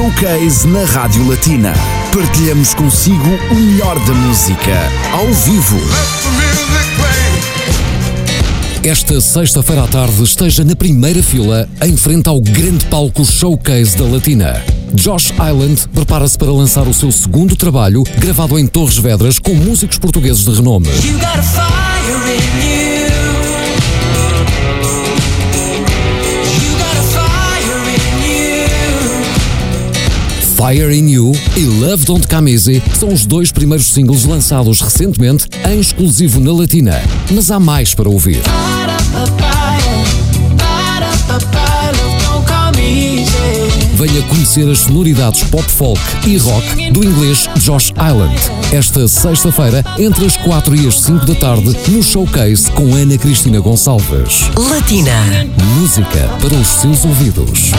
Showcase na Rádio Latina. Partilhamos consigo o melhor da música, ao vivo. Esta sexta-feira à tarde esteja na primeira fila, em frente ao grande palco Showcase da Latina. Josh Island prepara-se para lançar o seu segundo trabalho, gravado em Torres Vedras com músicos portugueses de renome. Fire in You e Love Don't Come Easy são os dois primeiros singles lançados recentemente em exclusivo na Latina. Mas há mais para ouvir. Venha conhecer as sonoridades pop folk e rock do inglês Josh Island. Esta sexta-feira, entre as 4 e as 5 da tarde, no showcase com Ana Cristina Gonçalves. Latina. Música para os seus ouvidos.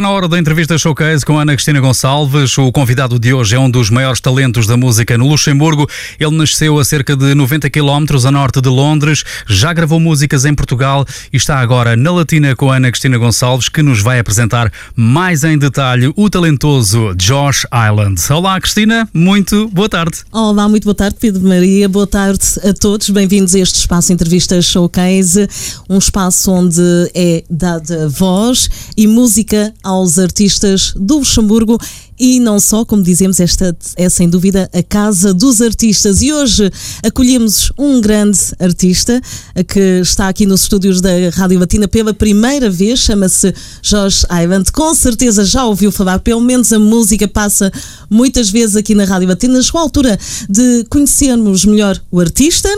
Está na hora da entrevista showcase com Ana Cristina Gonçalves. O convidado de hoje é um dos maiores talentos da música no Luxemburgo. Ele nasceu a cerca de 90 km a norte de Londres, já gravou músicas em Portugal e está agora na Latina com Ana Cristina Gonçalves, que nos vai apresentar mais em detalhe o talentoso Josh Island. Olá, Cristina, muito boa tarde. Olá, muito boa tarde, Pedro Maria. Boa tarde a todos. Bem-vindos a este espaço Entrevista Showcase, um espaço onde é dada voz e música aos artistas do Luxemburgo e não só, como dizemos, esta é sem dúvida a Casa dos Artistas. E hoje acolhemos um grande artista que está aqui nos estúdios da Rádio Latina pela primeira vez, chama-se Jorge Ivan. Com certeza já ouviu falar, pelo menos a música passa muitas vezes aqui na Rádio Latina. Chegou a altura de conhecermos melhor o artista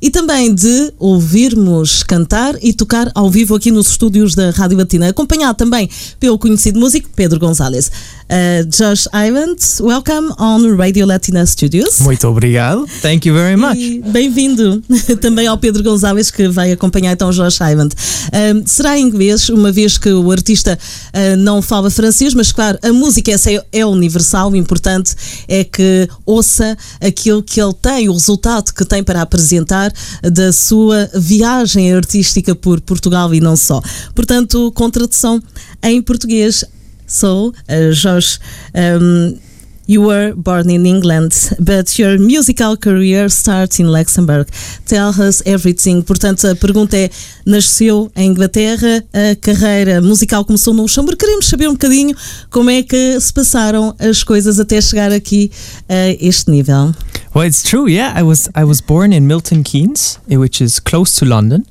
e também de ouvirmos cantar e tocar ao vivo aqui nos estúdios da Rádio Latina, acompanhado também pelo conhecido músico Pedro Gonzalez. Uh, Josh Ivans, welcome on Radio Latina Studios. Muito obrigado. Thank you very much. Bem-vindo também ao Pedro Gonzalez, que vai acompanhar então Josh Ivans. Uh, será em inglês, uma vez que o artista uh, não fala francês, mas claro, a música essa é, é universal, o importante é que ouça aquilo que ele tem, o resultado que tem para apresentar da sua viagem artística por Portugal e não só. Portanto, com tradução em português, So, uh, Josh, um, you were born in England, but your musical career starts in Luxembourg. Tell us everything. Portanto, a pergunta é: nasceu em Inglaterra, a carreira musical começou no Luxemburgo. Queremos saber um bocadinho como é que se passaram as coisas até chegar aqui a este nível. Well, it's true. Yeah, I was I was born in Milton Keynes, which is close to London,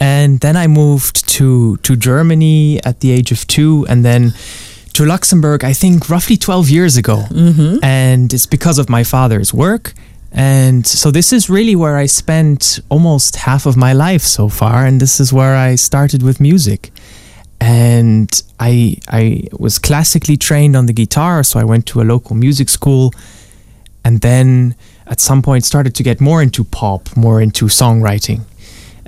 and then I moved to to Germany at the age of two, and then to Luxembourg, I think roughly 12 years ago. Mm-hmm. And it's because of my father's work. And so this is really where I spent almost half of my life so far. And this is where I started with music. And I, I was classically trained on the guitar. So I went to a local music school. And then at some point started to get more into pop, more into songwriting.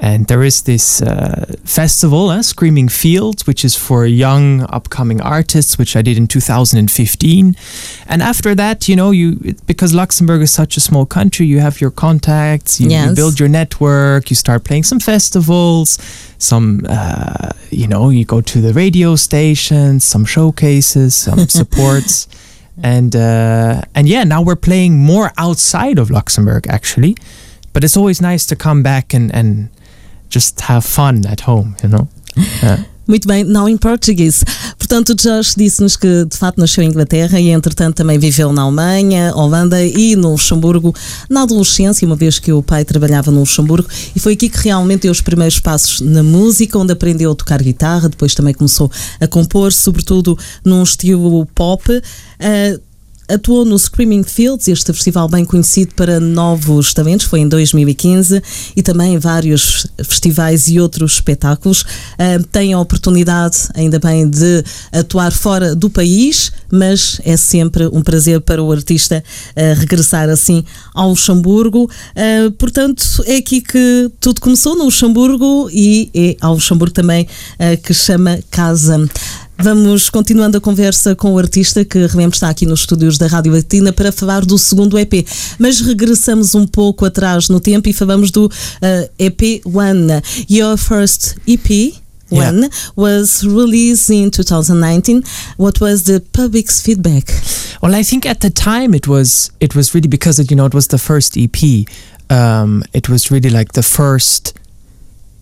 And there is this uh, festival, uh, Screaming Fields, which is for young upcoming artists, which I did in 2015. And after that, you know, you because Luxembourg is such a small country, you have your contacts, you, Yes. you build your network, you start playing some festivals, some, uh, you know, you go to the radio stations, some showcases, some supports. And uh, and yeah, now we're playing more outside of Luxembourg actually, but it's always nice to come back and, and just have fun at home, you know. Yeah. Muito bem, não em português. Portanto, Josh disse-nos que de facto nasceu em Inglaterra e entretanto também viveu na Alemanha, Holanda e no Luxemburgo na adolescência, uma vez que o pai trabalhava no Luxemburgo e foi aqui que realmente deu os primeiros passos na música, onde aprendeu a tocar guitarra, depois também começou a compor, sobretudo num estilo pop. Ah, Atuou no Screaming Fields, este festival bem conhecido para novos talentos, foi em 2015, e também vários festivais e outros espetáculos. Ah, tem a oportunidade, ainda bem, de atuar fora do país, mas é sempre um prazer para o artista ah, regressar assim ao Luxemburgo. Ah, portanto, é aqui que tudo começou, no Luxemburgo, e é ao Luxemburgo também que chama casa. Vamos continuando a conversa com o artista que realmente está aqui nos estúdios da Rádio Latina para falar do segundo EP. Mas regressamos um pouco atrás no tempo e falamos do eh, EP One, Your First EP. One was released in 2019. What was the public's feedback? Well, I think at the time it was it was really because it, you know it was the first EP. Um, it was really like the first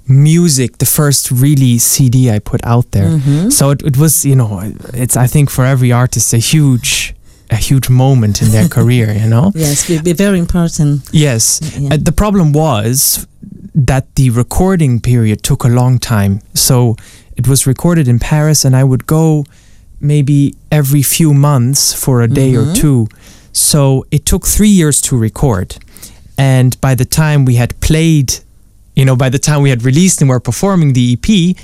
music, the first really CD I put out there. Mm-hmm. So it, it was you know it's I think for every artist a huge a huge moment in their career. You know. Yes, be, be very important. Yes. Yeah. Uh, the problem was that the recording period took a long time. So it was recorded in Paris, and I would go maybe every few months for a day or Mhm. two. So it took three years to record. And by the time we had played, you know, by the time we had released and were performing the EP,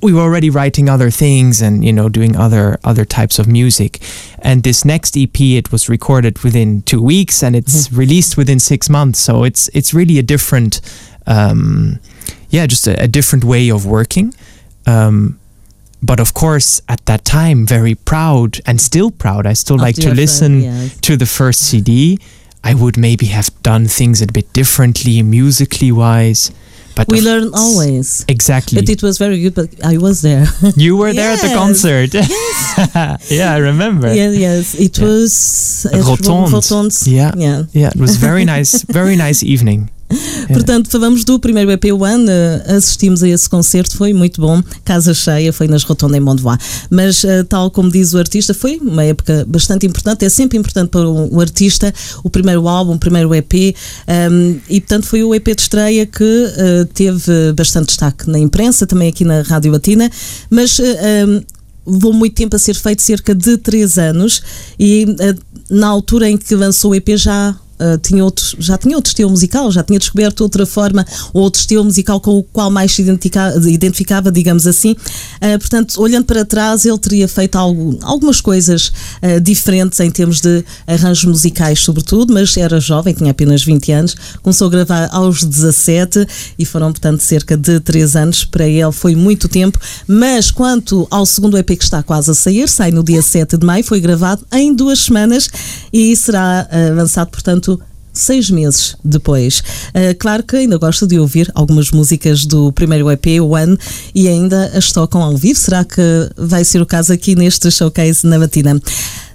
we were already writing other things and you know doing other other types of music. And this next ep it was recorded within two weeks and it's released within six months. So it's it's really a different um yeah just a, a different way of working. Um but of course at that time very proud and still proud. I still like to listen friend, yes. to the first cd i would maybe have done things a bit differently musically wise but We learn always. exactly But it was very good, but I was there. you were there at the concert. Yes. yeah, I remember. yes, yes. It Yeah. was at Rotonde. Rotonde. Yeah. Yeah. Yeah, it was very nice, very nice evening. Yeah. Portanto, falamos do primeiro EP One, eh, assistimos a esse concerto, foi muito bom, casa cheia, foi nas Rotonda em Mondois. Mas, eh, tal como diz o artista, foi uma época bastante importante, é sempre importante para o, artista, o primeiro álbum, o primeiro EP, um, e portanto foi o EP de estreia que eh, teve bastante destaque na imprensa, também aqui na Rádio Latina, mas um, levou muito tempo a ser feito, cerca de 3 anos, e eh, na altura em que lançou o EP já. Eh, tinha outro, já tinha outro estilo musical, já tinha descoberto outra forma, outro estilo musical com o qual mais se identifica- identificava, digamos assim. Eh, portanto, olhando para trás, ele teria feito algo, algumas coisas eh, diferentes em termos de arranjos musicais, sobretudo, mas era jovem, tinha apenas 20 anos, começou a gravar aos 17 e foram, portanto, cerca de 3 anos. Para ele foi muito tempo, mas quanto ao segundo EP que está quase a sair, sai no dia 7 de maio, foi gravado em duas semanas e será lançado, portanto, seis meses depois. Eh, claro que ainda gosto de ouvir algumas músicas do primeiro EP, One, e ainda as tocam ao vivo. Será que vai ser o caso aqui neste showcase na Matina?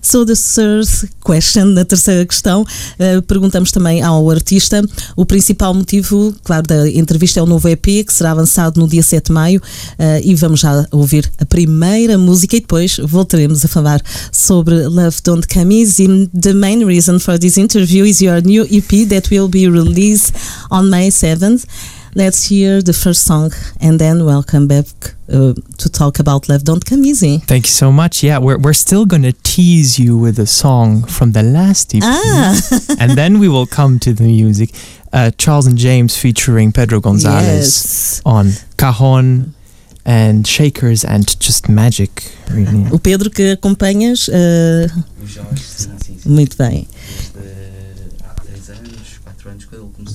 So the third question, na terceira questão, eh, perguntamos também ao artista o principal motivo, claro, da entrevista é o novo EP que será avançado no dia 7 de maio eh, e vamos já ouvir a primeira música e depois voltaremos a falar sobre Love Don't Come Easy. The main reason for this interview is your new EP that will be released on May 7th. Let's hear the first song and then welcome back uh, to talk about Love Don't Come Easy. Thank you so much. Yeah, we're, we're still going to tease you with a song from the last EP. Ah, and then we will come to the music. Uh, Charles and James featuring Pedro Gonzalez yes. on Cajon and Shakers and just magic, really. O Pedro que acompanhas, uh, O Jorge, sim, sim, sim. muito bem.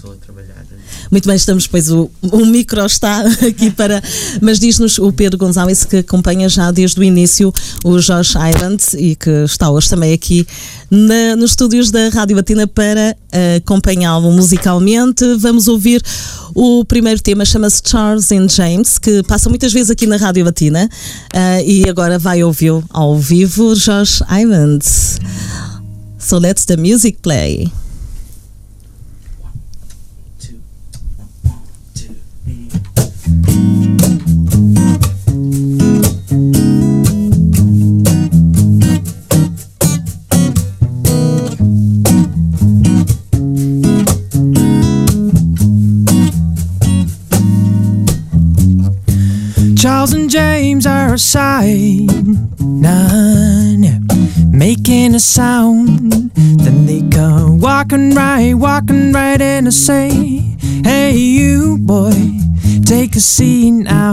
Começou a trabalhar. Muito bem, estamos, pois o, o micro está aqui para. Mas diz-nos o Pedro Gonzalez que acompanha já desde o início o Josh Island e que está hoje também aqui na- nos estúdios da Rádio Batina para eh, acompanhá-lo musicalmente. Vamos ouvir o primeiro tema, chama-se Charles and James, que passa muitas vezes aqui na Rádio Batina eh, e agora vai ouvi-lo ao vivo, Josh Island. So let's the music play. Are a sight, none making a sound. Then they come walking right, walking right in to say, Hey, you boy, take a seat now.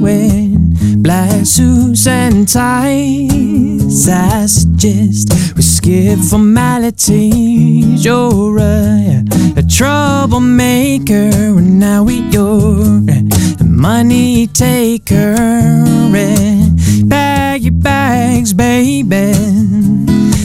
When black suits and ties, I suggest we skip formalities. You're a, a troublemaker, and now we you're a money taker hurry. Bag your bags, baby.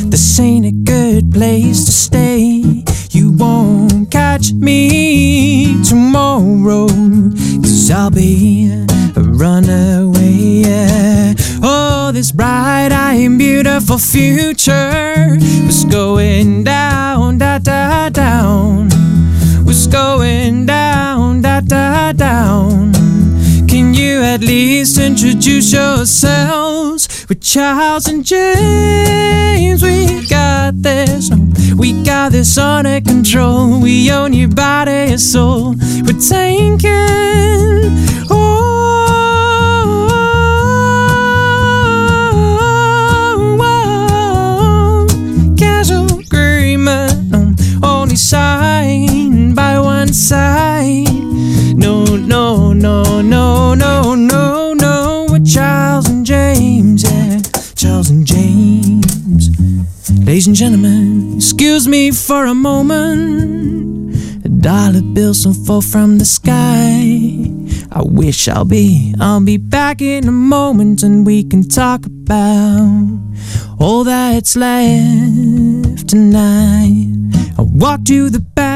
This ain't a good place to stay. You won't catch me tomorrow, cause I'll be a runaway. Yeah. Oh, this bright eyed and beautiful future was going down, da da. At least introduce yourselves with Charles and James? We got this, no, we got this under control. We own your body and soul. We're taking oh, casual agreement, um, only signed by one side. Ladies and gentlemen, excuse me for a moment. A dollar bills don't fall from the sky. I wish I'll be, I'll be back in a moment and we can talk about all that's left tonight. I walk to the back,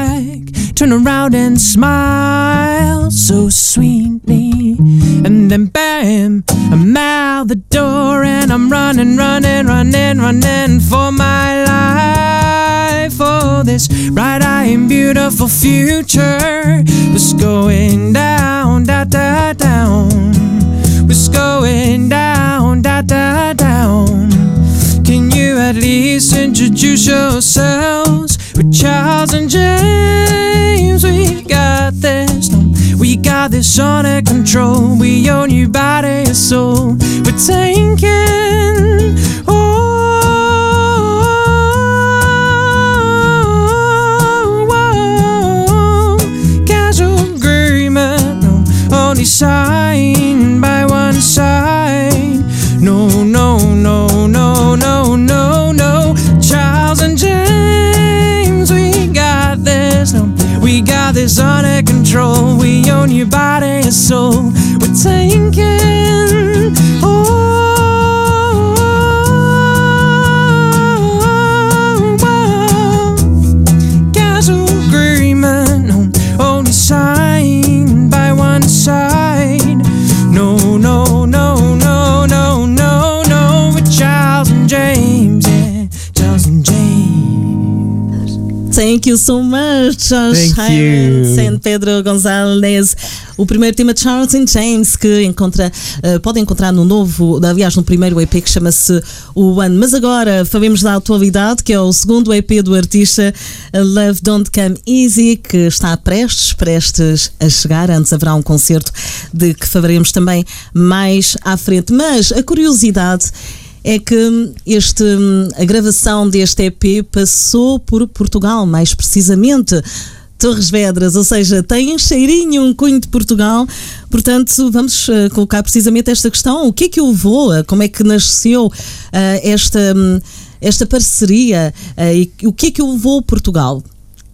turn around and smile so sweetly. And then bam, I'm out the door and I'm running, running, running, running for my life. For this bright eyed beautiful future was going down, da da down. Was going down, da da down. Can you at least introduce yourselves with Charles and James? We got this, we got this under control. We own your body and soul. We're taking oh, you so much, Josh and Pedro Gonzalez. O primeiro tema de Charles and James que encontra, eh, pode encontrar no novo, aliás, no primeiro EP que chama-se O One. Mas agora falemos da atualidade, que é o segundo EP do artista Love Don't Come Easy, que está prestes, prestes a chegar. Antes haverá um concerto de que falaremos também mais à frente. Mas a curiosidade é que este, a gravação deste EP passou por Portugal, mais precisamente Torres Vedras, ou seja, tem um cheirinho, um cunho de Portugal. Portanto, vamos eh, colocar precisamente esta questão: o que é que o levou? a- Como é que nasceu eh, esta, hum, esta parceria? eh, e o que é que o levou a Portugal?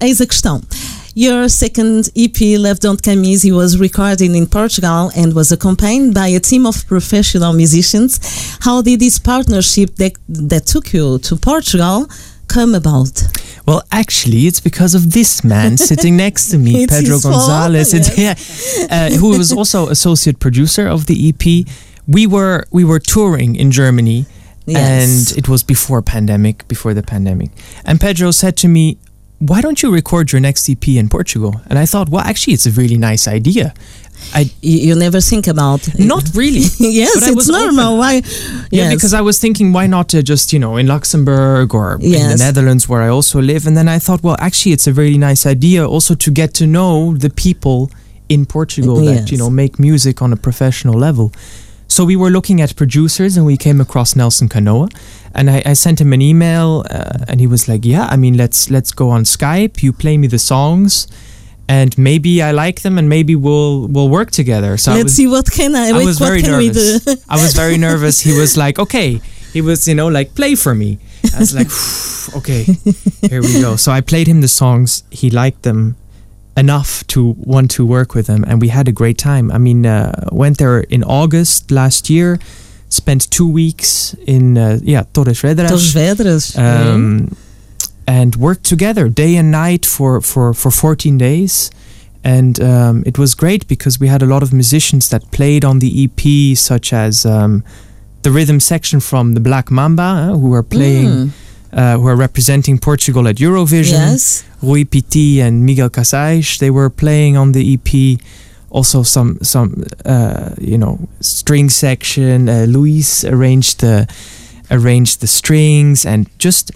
Eis a questão. Your second EP, Left Don't Easy, was recorded in Portugal and was accompanied by a team of professional musicians. How did this partnership that, that took you to Portugal come about? Well, actually, it's because of this man sitting next to me, Pedro Gonzalez, yeah, uh, who was also associate producer of the EP. We were we were touring in Germany, Yes. and it was before pandemic, before the pandemic. And Pedro said to me, "Why don't you record your next EP in Portugal?" And I thought, well, actually, it's a really nice idea. I You, never think about not really. yes, but it's was normal. open. Why? Yeah, because I was thinking, why not uh, just you know in Luxembourg or in the Netherlands where I also live? And then I thought, well, actually, it's a really nice idea also to get to know the people in Portugal that you know make music on a professional level. So we were looking at producers, and we came across Nelson Canoa, and I, I sent him an email, uh, and he was like, "Yeah, I mean, let's let's go on Skype. You play me the songs." And maybe I like them, and maybe we'll we'll work together. So Let's was, see what can I, I wait, was what very can we nervous. do? I was very nervous. He was like, okay. He was, you know, like, play for me. I was like, okay, here we go. So I played him the songs. He liked them enough to want to work with them, and we had a great time. I mean, uh, went there in August last year. Spent two weeks in, uh, yeah, Torres Vedras. Torres Vedras. um, and worked together day and night for, for, for 14 days. And um, it was great because we had a lot of musicians that played on the EP, such as um, the rhythm section from the Black Mamba, uh, who are playing, Mm. Uh, who are representing Portugal at Eurovision. Yes. Rui Piti and Miguel Casais, they were playing on the EP. Also, some some uh, you know string section. Uh, Luis arranged the arranged the strings and just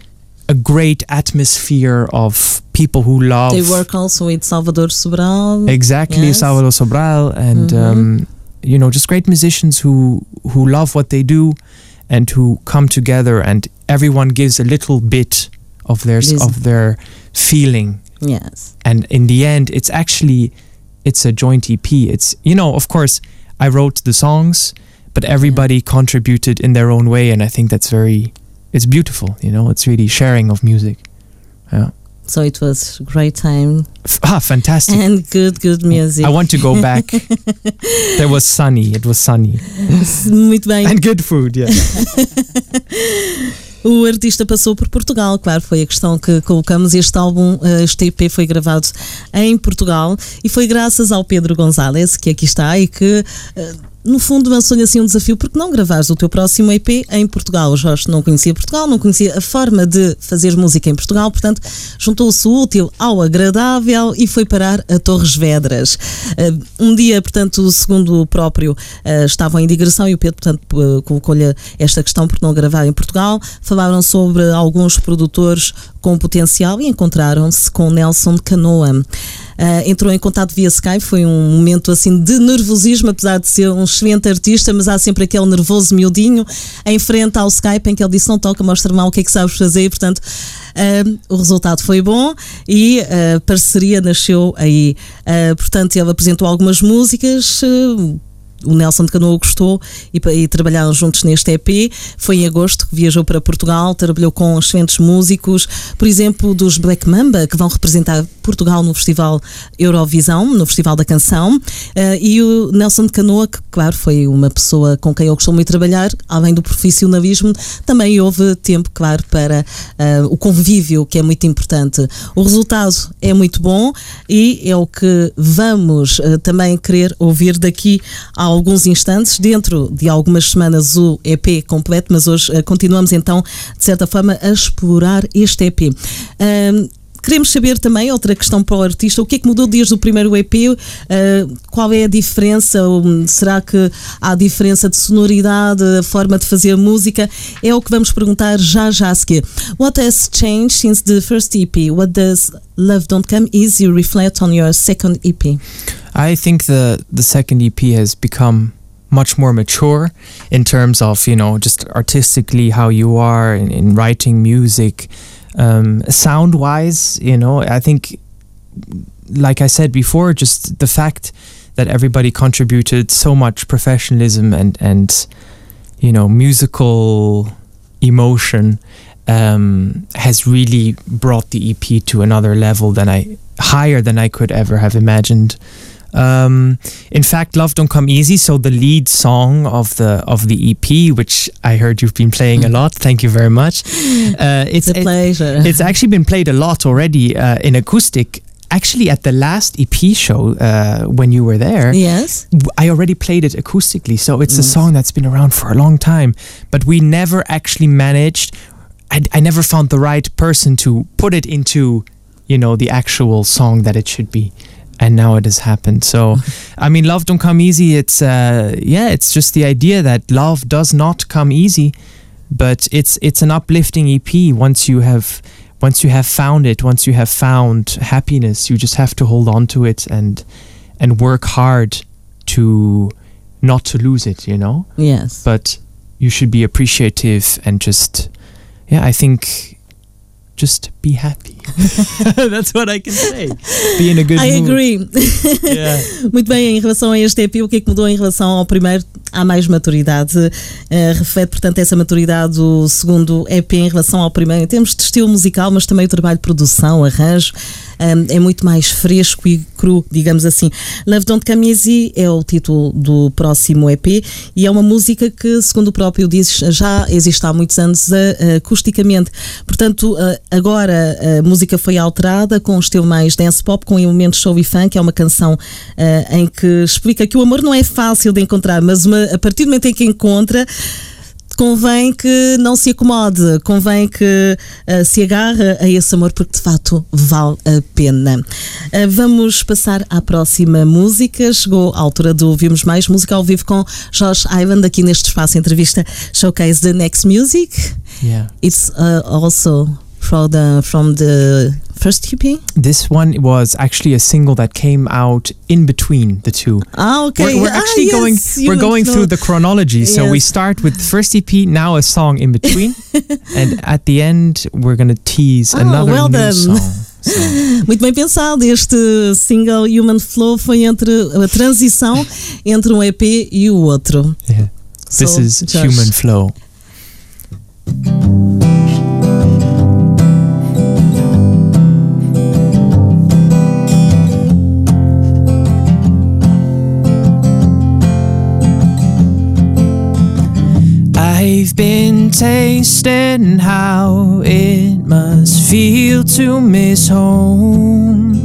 a great atmosphere of people who love They work also with Salvador Sobral. exactly Yes. Salvador Sobral and Mhm. um, you know just great musicians who who love what they do and who come together and everyone gives a little bit of their of their feeling. Yes. and in the end it's actually it's a joint ep it's you know of course i wrote the songs but everybody contributed in their own way and i think that's very it's beautiful you know it's really sharing of music. Yeah. So it was a great time. Ah fantastic. And good, good music. i want to go back. There was sunny it was sunny. And good food yeah O artista passou por Portugal, claro, foi a questão que colocamos. Este álbum, eh, este EP, foi gravado em Portugal e foi graças ao Pedro Gonzalez, que aqui está e que. No fundo, lançou-lhe assim um desafio, porque não gravares o teu próximo EP em Portugal? O Jorge não conhecia Portugal, não conhecia a forma de fazer música em Portugal, portanto, juntou-se o útil ao agradável e foi parar a Torres Vedras. Eh, Um dia, portanto, segundo o próprio, eh, estavam em digressão e o Pedro, portanto, eh, colocou-lhe esta questão por não gravar em Portugal. Falaram sobre alguns produtores com potencial e encontraram-se com Nelson Canoa. Ah, entrou em contato via Skype, foi um momento assim de nervosismo, apesar de ser um excelente artista, mas há sempre aquele nervoso miudinho em frente ao Skype em que ele disse: Não toca, mostra-me o que é que sabes fazer. E, portanto, ah, o resultado foi bom e a parceria nasceu aí. Ah, portanto, ele apresentou algumas músicas. O Nelson de Canoa gostou e, e trabalharam juntos neste EP. Foi em agosto que viajou para Portugal, trabalhou com excelentes músicos, por exemplo, dos Black Mamba, que vão representar Portugal no Festival Eurovisão, no Festival da Canção. Eh, e o Nelson de Canoa, que, claro, foi uma pessoa com quem eu costumo muito trabalhar, além do profissionalismo, também houve tempo, claro, para eh, o convívio, que é muito importante. O resultado é muito bom e é o que vamos eh, também querer ouvir daqui a alguns instantes. Dentro de algumas semanas o EP completo, mas hoje eh, continuamos então, de certa forma, a explorar este EP. Queremos saber também, outra questão para o artista, o que é que mudou desde o primeiro EP? Ah, qual é a diferença? Hum, Será que há diferença de sonoridade, a forma de fazer música? É o que vamos perguntar já já a seguir. What has changed since the first EP? What does Love Don't Come Easy reflect on your second EP? I think the the second EP has become much more mature in terms of you know just artistically how you are in, in writing music, um, sound wise. You know, I think, like I said before, just the fact that everybody contributed so much professionalism and and you know musical emotion um, has really brought the EP to another level than I higher than I could ever have imagined. Um, in fact, "Love Don't Come Easy," so the lead song of the of the EP, which I heard you've been playing a lot. Thank you very much. Uh, it's It's a it- pleasure. it's actually been played a lot already uh, in acoustic. Actually, at the last EP show uh, when you were there, yes. I already played it acoustically, so it's a song that's been around for a long time. But we never actually managed. I, I never found the right person to put it into, you know, the actual song that it should be. And now it has happened. So, I mean, love don't come easy. It's uh, yeah, it's just the idea that love does not come easy, but it's it's an uplifting EP. Once you have once you have found it, once you have found happiness, you just have to hold on to it and and work hard to not to lose it, you know. Yes. But you should be appreciative and just, yeah, I think, just be happy. That's what I can say. Be in a good I mood. agree. Yeah. Muito bem, em relação a este EP, o que é que mudou em relação ao primeiro? Há mais maturidade. Eh, reflete, portanto, essa maturidade do segundo EP em relação ao primeiro, em termos de estilo musical, mas também o trabalho de produção, arranjo. É muito mais fresco e cru, digamos assim. Love Don't Come Easy é o título do próximo EP e é uma música que, segundo o próprio diz, já existe há muitos anos acusticamente. Portanto, agora a música foi alterada com um estilo mais dance pop, com elementos show e funk. É uma canção uh, em que explica que o amor não é fácil de encontrar, mas uma, a partir do momento em que encontra convém que não se acomode, convém que uh, se agarre a esse amor porque de facto vale a pena. Uh, vamos passar à próxima música. Chegou a altura de ouvirmos mais música ao vivo com Josh Ivan aqui neste espaço entrevista Showcase the Next Music. Yeah. It's uh, also from the from the first EP? This one was actually a single that came out in between the two. Ah, okay. We're, we're Ah, actually yes, going we're going know. through the chronology. Yes. So we start with the first EP, now a song in between, and at the end we're gonna tease Oh, another well new done. song. So, Muito bem pensado. Este single Human Flow foi entre a transição entre um EP e o outro. yeah. This So, is Josh. Human Flow. I've been tasting how it must feel to miss home.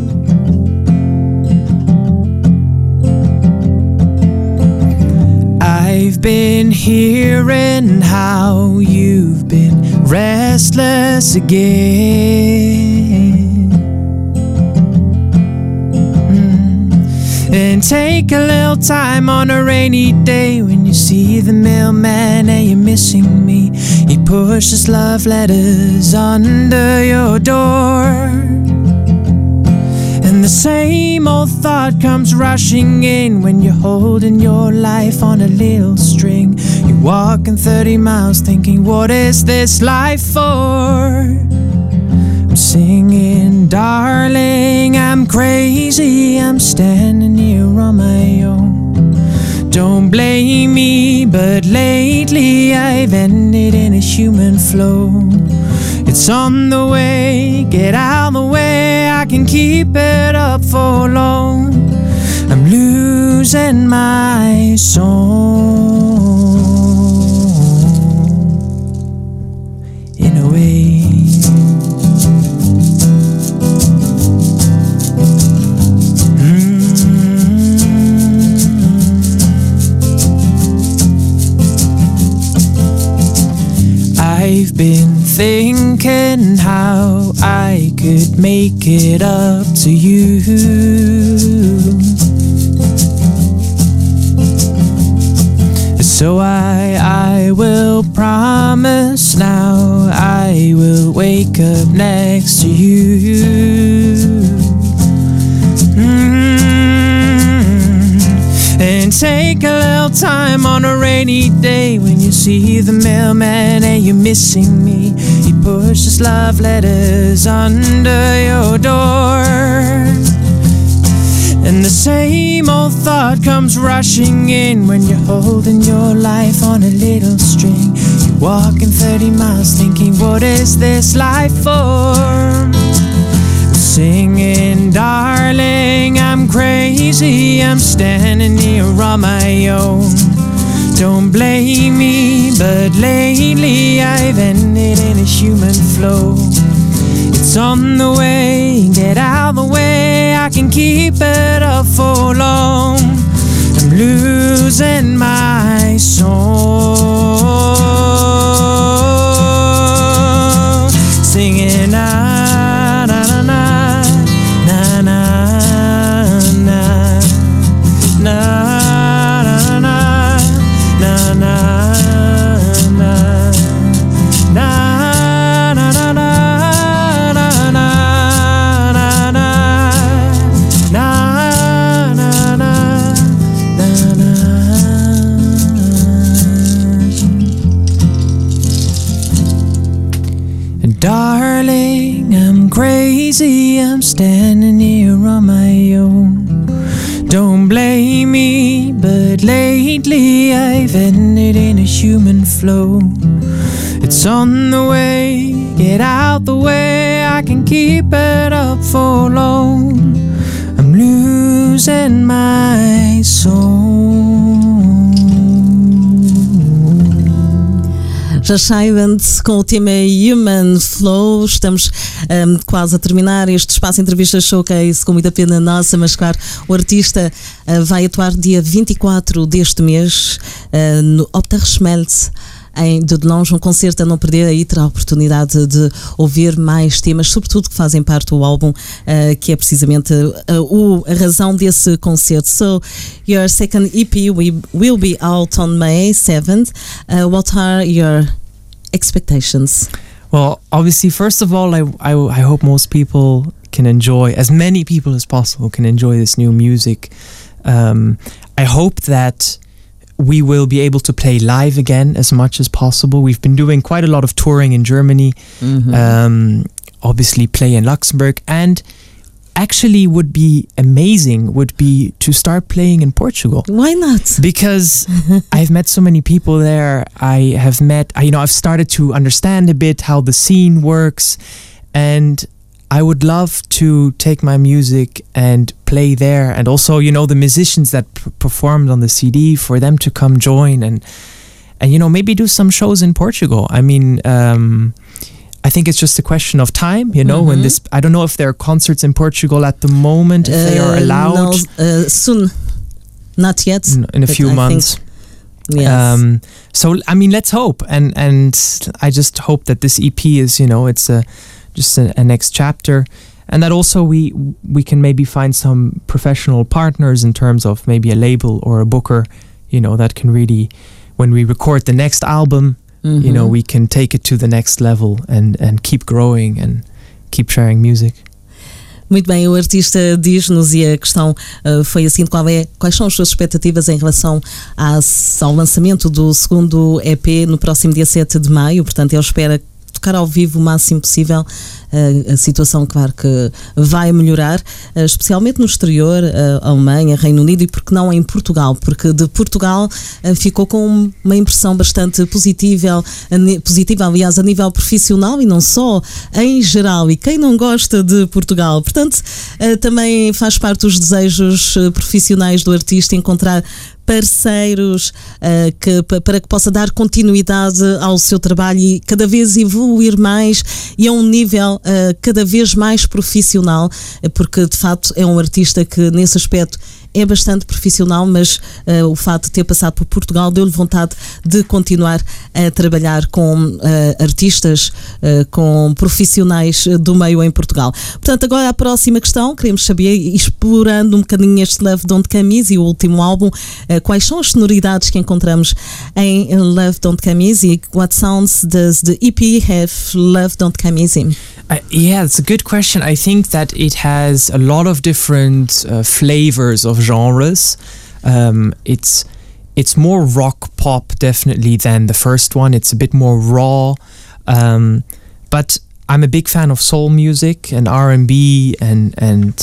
I've been hearing how you've been restless again. And take a little time on a rainy day when you see the mailman and you're missing me. He pushes love letters under your door. And the same old thought comes rushing in when you're holding your life on a little string. You're walking 30 miles thinking, what is this life for? Singing, darling, I'm crazy. I'm standing here on my own. Don't blame me, but lately I've ended in a human flow. It's on the way, get out the way. I can keep it up for long. I'm losing my soul thinking how I could make it up to you. So I I will promise now I will wake up next to you. Mm. And take a little time on a rainy day when you see the mailman and you're missing me. He pushes love letters under your door. And the same old thought comes rushing in when you're holding your life on a little string. You're walking 30 miles thinking, what is this life for? Singing, darling, I'm crazy. I'm standing here on my own. Don't blame me, but lately I've ended in a human flow. It's on the way, get out the way. I can keep it up for long. I'm losing my soul. On the way, get out the way. I can keep it up for long. I'm losing my soul. Josh Ivans com o tema Human Flow. Estamos ahm, quase a terminar este espaço entrevista showcase com muita pena nossa, mas claro, o artista ah, vai atuar dia 24 deste mês ah, no Opta Schmelz em De Longe, um concerto a não perder, aí terá a oportunidade de ouvir mais temas, sobretudo que fazem parte do álbum, uh, que é precisamente uh, o, a razão desse concerto. So, your second EP will, be out on May 7th. Uh, what are your expectations? Well, obviously, first of all, I, I, I hope most people can enjoy, as many people as possible can enjoy this new music. Um, I hope that we will be able to play live again as much as possible. We've been doing quite a lot of touring in Germany, Mm-hmm. um, obviously, play in Luxembourg, and actually, would be amazing would be to start playing in Portugal Why not? because I've met so many people there. I have met, I- you know, I've started to understand a bit how the scene works, and I would love to take my music and play there, and also, you know, the musicians that p- performed on the CD for them to come join and and you know maybe do some shows in Portugal. I mean. Um, I think it's just a question of time, you know. When Mhm. this, I don't know if there are concerts in Portugal at the moment, if they are Uh, allowed no, uh, soon. Not yet. in, in a few I months. Yes. Um, so I mean, let's hope, and and I just hope that this EP is, you know, it's a just a, a next chapter, and that also we we can maybe find some professional partners in terms of maybe a label or a booker, you know, that can really, when we record the next album, you know, Mhm. we can take it to the next level and and keep growing and keep sharing music. Muito bem, o artista diz-nos e a questão uh, foi assim: qual é, quais são as suas expectativas em relação ao lançamento do segundo EP no próximo dia 7 de maio? Portanto, ele espera tocar ao vivo o máximo possível. Uh, a situação, claro que vai melhorar, uh, especialmente no exterior, uh, Alemanha, Reino Unido e porque não em Portugal, porque de Portugal ficou com uma impressão bastante positiva, a positiva, aliás, a nível profissional e não só, em geral. E quem não gosta de Portugal? Portanto, também faz parte dos desejos profissionais do artista encontrar parceiros uh, que, pa- para que possa dar continuidade ao seu trabalho e cada vez evoluir mais e a um nível uh, cada vez mais profissional, uh, porque de facto é um artista que nesse aspecto é bastante profissional, mas uh, o fato de ter passado por Portugal deu-lhe vontade de continuar a trabalhar com uh, artistas, uh, com profissionais uh, do meio em Portugal. Portanto, agora a próxima questão, queremos saber, explorando um bocadinho este Love Don't Come Easy, o último álbum, uh, quais são as sonoridades que encontramos em Love Don't Come Easy? What sounds does the EP have Love Don't Easy? I, yeah, it's a good question. I think that it has a lot of different uh, flavors of genres. Um, it's it's more rock pop definitely than the first one. It's a bit more raw, um, but I'm a big fan of soul music and R and B, and and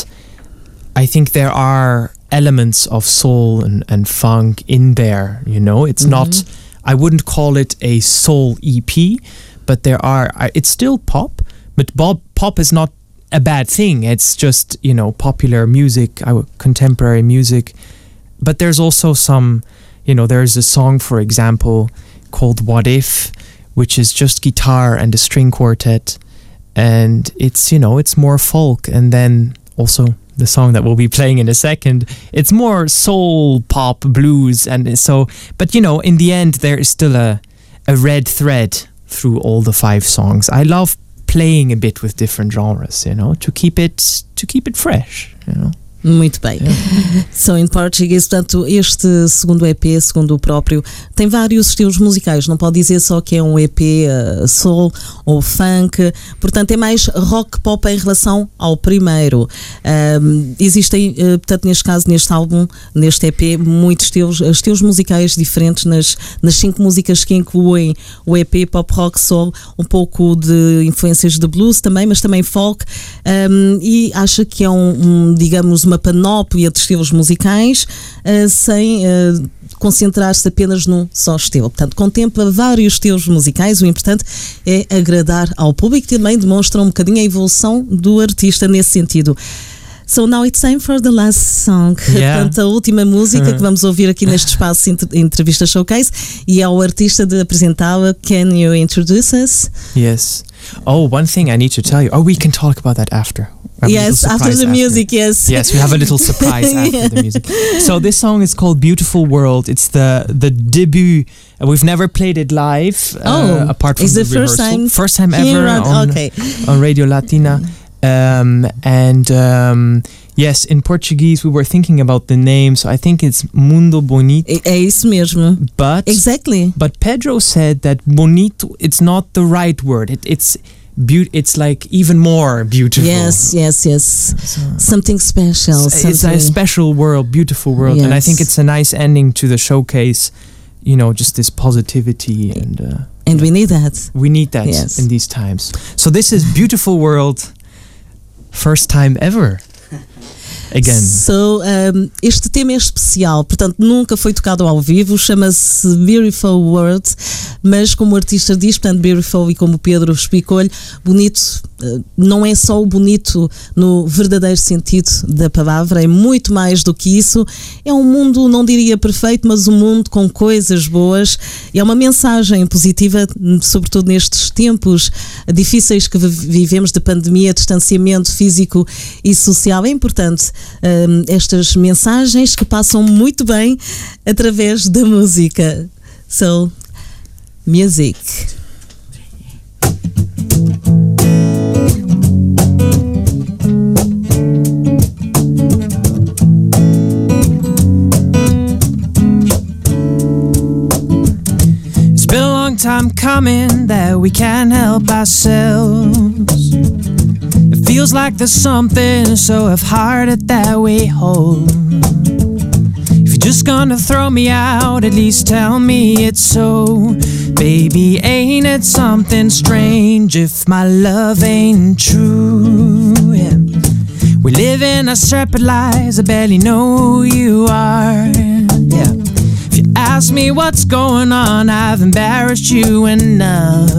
I think there are elements of soul and, and funk in there. You know, it's not. I wouldn't call it a soul EP, but there are. It's still pop, but Bob pop is not a bad thing. It's just you know popular music, uh, contemporary music. But there's also some, you know, there's a song, for example, called "What If," which is just guitar and a string quartet, and it's you know it's more folk, and then also the song that we'll be playing in a second it's more soul pop blues and so but you know in the end there is still a a red thread through all the five songs i love playing a bit with different genres you know to keep it to keep it fresh you know Muito bem. So in Portuguese, portanto, este segundo EP, segundo o próprio, tem vários estilos musicais. Não pode dizer só que é um EP uh, soul ou funk. Portanto, é mais rock pop em relação ao primeiro. Um, existem, uh, portanto, neste caso, neste álbum, neste EP, muitos estilos, estilos musicais diferentes nas, nas cinco músicas que incluem o EP pop rock soul, um pouco de influências de blues também, mas também folk. Um, e acha que é um, um, digamos, uma panóplia de estilos musicais uh, sem uh, concentrar-se apenas num só estilo. Portanto, contempla vários estilos musicais. O importante é agradar ao público e também demonstra um bocadinho a evolução do artista nesse sentido. So now it's time for the last song. Yeah. Portanto, a última música que vamos ouvir aqui neste espaço entre- entrevista showcase e é o artista de apresentá-la. Can you introduce us? Yes. Oh, one thing I need to tell you. Oh, we can talk about that after. We have a little yes, after the music, yes. Yes, we have a little surprise after the music. So this song is called "Beautiful World." It's the the debut. Uh, We've never played it live. uh, Oh, apart from it's the, the first rehearsal. time First time ever on- on, okay. on Radio Latina. Um, and um, yes, in Portuguese we were thinking about the name, so I think it's Mundo Bonito. É, é isso mesmo. But Exactly. but Pedro said that bonito it's not the right word. It, it's beau- It's like even more beautiful. Yes, yes, yes. Something special. It's a special world, beautiful world, and I think it's a nice ending to the showcase. You know, just this positivity, and uh, and we need that. we need that Yes. in these times. So this is beautiful world, first time ever. Again, So, um, este tema é especial, portanto, nunca foi tocado ao vivo, chama-se Beautiful World, mas como o artista diz, portanto, Beautiful e como o Pedro explicou-lhe, bonito não é só o bonito no verdadeiro sentido da palavra, é muito mais do que isso. É um mundo, não diria perfeito, mas um mundo com coisas boas. É uma mensagem positiva, sobretudo nestes tempos difíceis que vi- vivemos de pandemia, distanciamento físico e social. É importante hum, estas mensagens que passam muito bem através da música. So, music. Time coming that we can't help ourselves. It feels like there's something so half-hearted that we hold. If you're just gonna throw me out, at least tell me it's so. Baby, ain't it something strange if my love ain't true? Yeah. We live in our separate lives, I barely know who you are. Ask me what's going on, I've embarrassed you enough.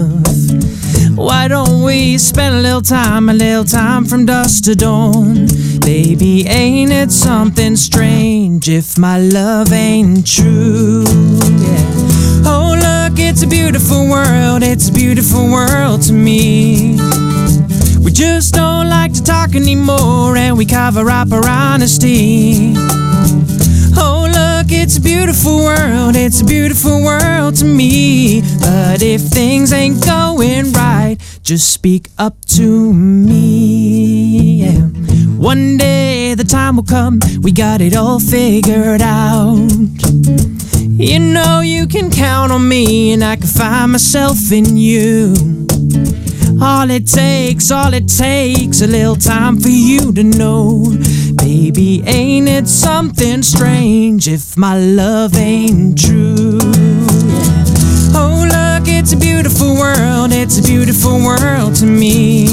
Why don't we spend a little time, a little time from dusk to dawn? Baby, ain't it something strange if my love ain't true? Yeah. Oh, look, it's a beautiful world, it's a beautiful world to me. We just don't like to talk anymore and we cover up our honesty. Look, it's a beautiful world, it's a beautiful world to me. But if things ain't going right, just speak up to me. Yeah. One day the time will come, we got it all figured out. You know you can count on me, and I can find myself in you. All it takes, all it takes, a little time for you to know. Baby, ain't it something strange if my love ain't true? Oh, look, it's a beautiful world, it's a beautiful world to me.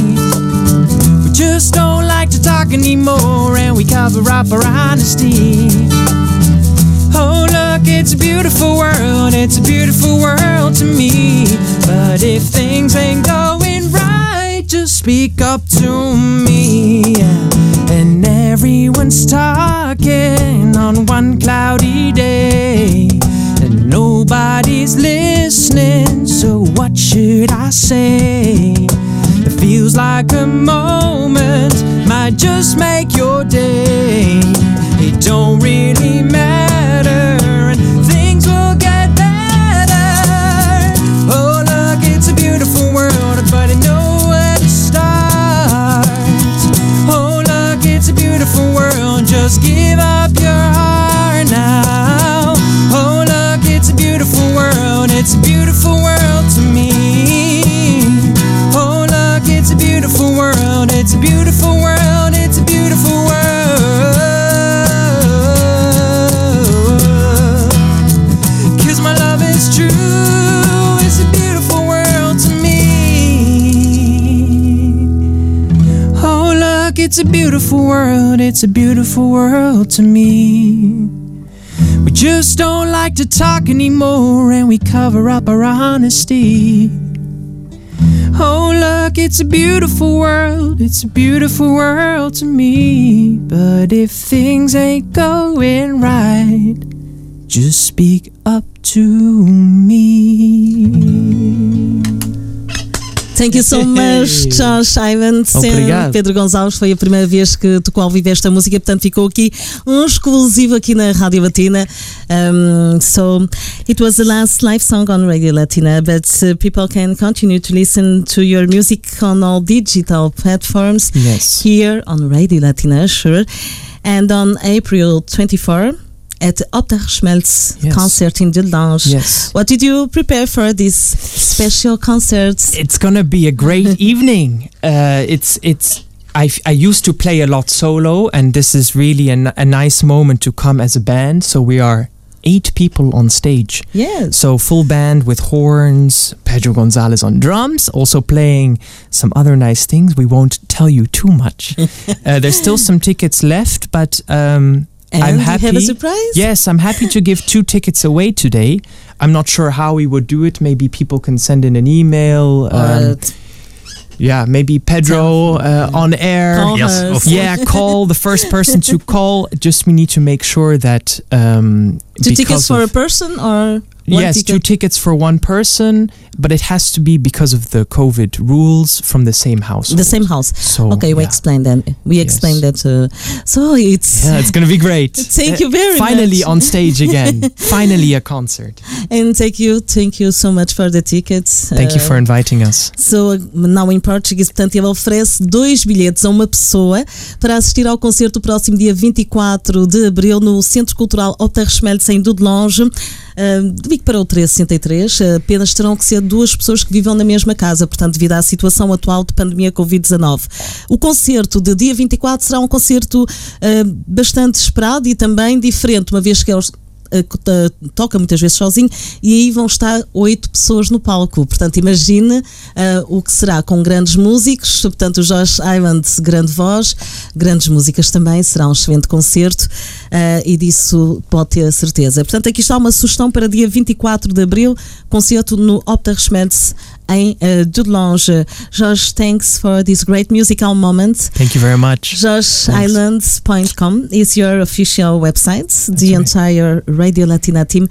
We just don't like to talk anymore, and we cover up our honesty. Oh, look, it's a beautiful world, it's a beautiful world to me. But if things ain't going just speak up to me. And everyone's talking on one cloudy day, and nobody's listening, so what should I say? It feels like a moment might just make your day. It don't really matter, just give up beautiful world, it's a beautiful world to me. We just don't like to talk anymore and we cover up our honesty. Oh, look, it's a beautiful world. It's a beautiful world to me. But if things ain't going right, just speak up to me. Thank you so much, Ivan. Obrigado. Pedro Gonçalves foi a primeira vez que tocou ao vivo esta música, portanto ficou aqui um exclusivo aqui na Rádio Latina. Um, so it was the last live song on Radio Latina, but uh, people can continue to listen to your music on all digital platforms Yes. here on Radio Latina, sure. And on April 24 at Opderschmelz Yes. concert in lounge. Yes. What did you prepare for this special concert? It's gonna be a great evening. Uh, it's it's. I, I used to play a lot solo, and this is really a nice moment to come as a band. So we are eight people on stage. Yes. So full band with horns, Pedro Gonzalez on drums, also playing some other nice things. We won't tell you too much. uh, there's still some tickets left, but um, And I'm happy. have a surprise? Yes, I'm happy to give two tickets away today. I'm not sure how we would do it. Maybe people can send in an email. Um, yeah, maybe Pedro uh, on air. Call Yes, of Yeah, call the first person to call. Just we need to make sure that um, Two tickets for a person or one yes, ticket? two tickets for one person, but it has to be because of the COVID rules from the same house. the same house. So okay, we yeah. explained that. We Yes. explained that. Uh, so it's Yeah, it's gonna be great. Thank you very much. Finally much. on stage again. Finally a concert. and thank you, thank you so much for the tickets. Thank you Uh, for inviting us. So, now in Portuguese, portanto, ele oferece dois bilhetes a uma pessoa para assistir ao concerto próximo dia 24 de abril no Centro Cultural Opderschmelz em Dudelange. De Vigo para o 1363, uh, apenas terão que ser duas pessoas que vivam na mesma casa, portanto, devido à situação atual de pandemia Covid-19. O concerto de dia 24 será um concerto uh, bastante esperado e também diferente, uma vez que eles eh, toca muitas vezes sozinho e aí vão estar oito pessoas no palco. Portanto, imagine eh, o que será com grandes músicos, portanto, o Josh Island, grande voz, grandes músicas também, será um excelente concerto eh, e disso pode ter certeza. Portanto, aqui está uma sugestão para dia 24 de abril, concerto no Opterschmerz em uh, Dudelange. Josh, thanks for this great musical moment. Thank you very much. JoshIslands.com is your official website. the right. entire Radio Latina team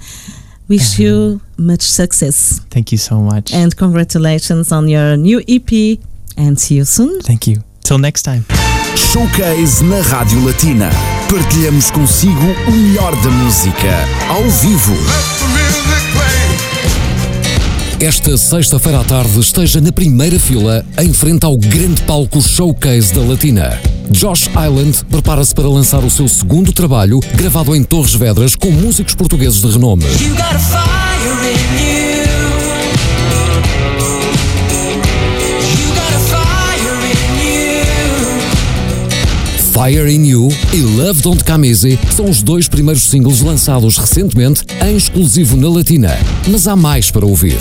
wish you much success Thank you so much. and congratulations on your new EP and see you soon. Thank you. Till next time. Showcase na Rádio Latina. Partilhamos consigo o melhor da música. Ao vivo. Esta sexta-feira à tarde esteja na primeira fila em frente ao grande palco Showcase da Latina. Josh Island prepara-se para lançar o seu segundo trabalho, gravado em Torres Vedras com músicos portugueses de renome. Fire in You e Love Don't Come Easy são os dois primeiros singles lançados recentemente em exclusivo na Latina. Mas há mais para ouvir.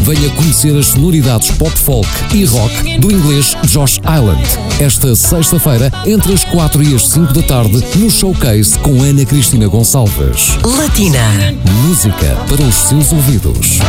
Venha conhecer as sonoridades pop folk e rock do inglês Josh Island. Esta sexta-feira, entre as 4 e as 5 da tarde, no Showcase com Ana Cristina Gonçalves. Latina. Música para os seus ouvidos.